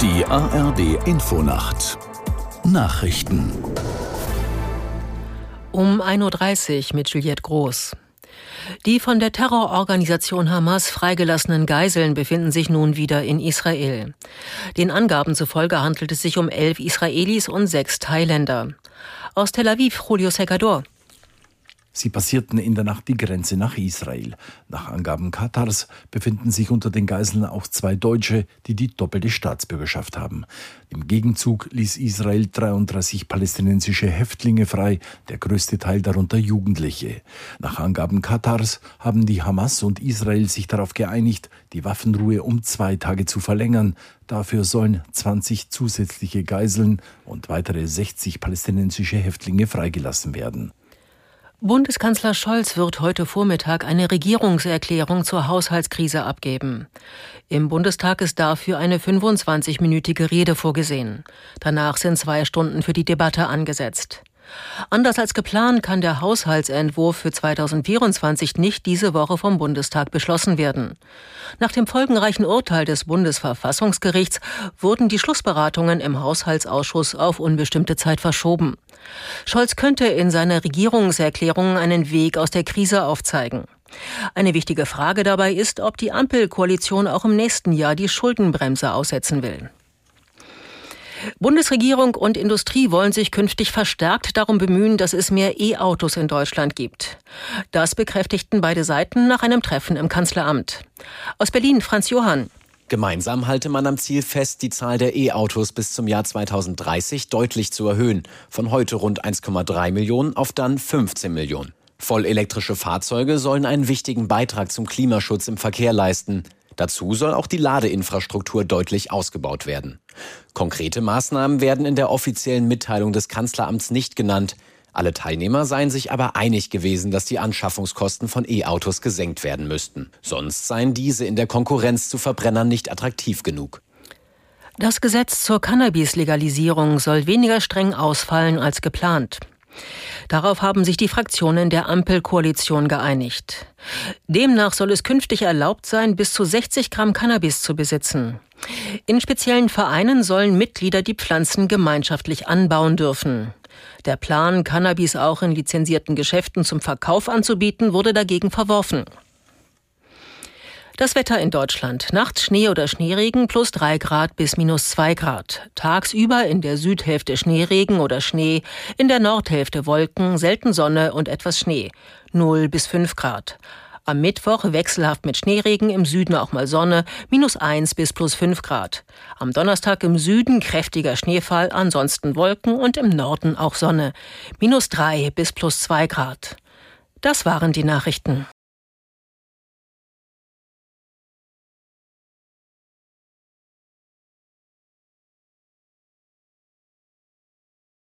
Die ARD Infonacht Nachrichten um 1.30 Uhr mit Juliette Groß. Die von der Terrororganisation Hamas freigelassenen Geiseln befinden sich nun wieder in Israel. Den Angaben zufolge handelt es sich um elf Israelis und sechs Thailänder. Aus Tel Aviv, Julio Secador. Sie passierten in der Nacht die Grenze nach Israel. Nach Angaben Katars befinden sich unter den Geiseln auch zwei Deutsche, die die doppelte Staatsbürgerschaft haben. Im Gegenzug ließ Israel 33 palästinensische Häftlinge frei, der größte Teil darunter Jugendliche. Nach Angaben Katars haben die Hamas und Israel sich darauf geeinigt, die Waffenruhe um zwei Tage zu verlängern. Dafür sollen 20 zusätzliche Geiseln und weitere 60 palästinensische Häftlinge freigelassen werden. Bundeskanzler Scholz wird heute Vormittag eine Regierungserklärung zur Haushaltskrise abgeben. Im Bundestag ist dafür eine 25-minütige Rede vorgesehen. Danach sind zwei Stunden für die Debatte angesetzt. Anders als geplant kann der Haushaltsentwurf für 2024 nicht diese Woche vom Bundestag beschlossen werden. Nach dem folgenreichen Urteil des Bundesverfassungsgerichts wurden die Schlussberatungen im Haushaltsausschuss auf unbestimmte Zeit verschoben. Scholz könnte in seiner Regierungserklärung einen Weg aus der Krise aufzeigen. Eine wichtige Frage dabei ist, ob die Ampelkoalition auch im nächsten Jahr die Schuldenbremse aussetzen will. Bundesregierung und Industrie wollen sich künftig verstärkt darum bemühen, dass es mehr E-Autos in Deutschland gibt. Das bekräftigten beide Seiten nach einem Treffen im Kanzleramt. Aus Berlin Franz Johann. Gemeinsam halte man am Ziel fest, die Zahl der E-Autos bis zum Jahr 2030 deutlich zu erhöhen. Von heute rund 1,3 Millionen auf dann 15 Millionen. Vollelektrische Fahrzeuge sollen einen wichtigen Beitrag zum Klimaschutz im Verkehr leisten. Dazu soll auch die Ladeinfrastruktur deutlich ausgebaut werden. Konkrete Maßnahmen werden in der offiziellen Mitteilung des Kanzleramts nicht genannt. Alle Teilnehmer seien sich aber einig gewesen, dass die Anschaffungskosten von E-Autos gesenkt werden müssten. Sonst seien diese in der Konkurrenz zu Verbrennern nicht attraktiv genug. Das Gesetz zur Cannabis-Legalisierung soll weniger streng ausfallen als geplant. Darauf haben sich die Fraktionen der Ampelkoalition geeinigt. Demnach soll es künftig erlaubt sein, bis zu 60 Gramm Cannabis zu besitzen. In speziellen Vereinen sollen Mitglieder die Pflanzen gemeinschaftlich anbauen dürfen. Der Plan, Cannabis auch in lizenzierten Geschäften zum Verkauf anzubieten, wurde dagegen verworfen. Das Wetter in Deutschland. Nachts Schnee oder Schneeregen plus 3 Grad bis minus 2 Grad. Tagsüber in der Südhälfte Schneeregen oder Schnee, in der Nordhälfte Wolken, selten Sonne und etwas Schnee. 0 bis 5 Grad. Am Mittwoch wechselhaft mit Schneeregen, im Süden auch mal Sonne, minus 1 bis plus 5 Grad. Am Donnerstag im Süden kräftiger Schneefall, ansonsten Wolken und im Norden auch Sonne, minus 3 bis plus 2 Grad. Das waren die Nachrichten.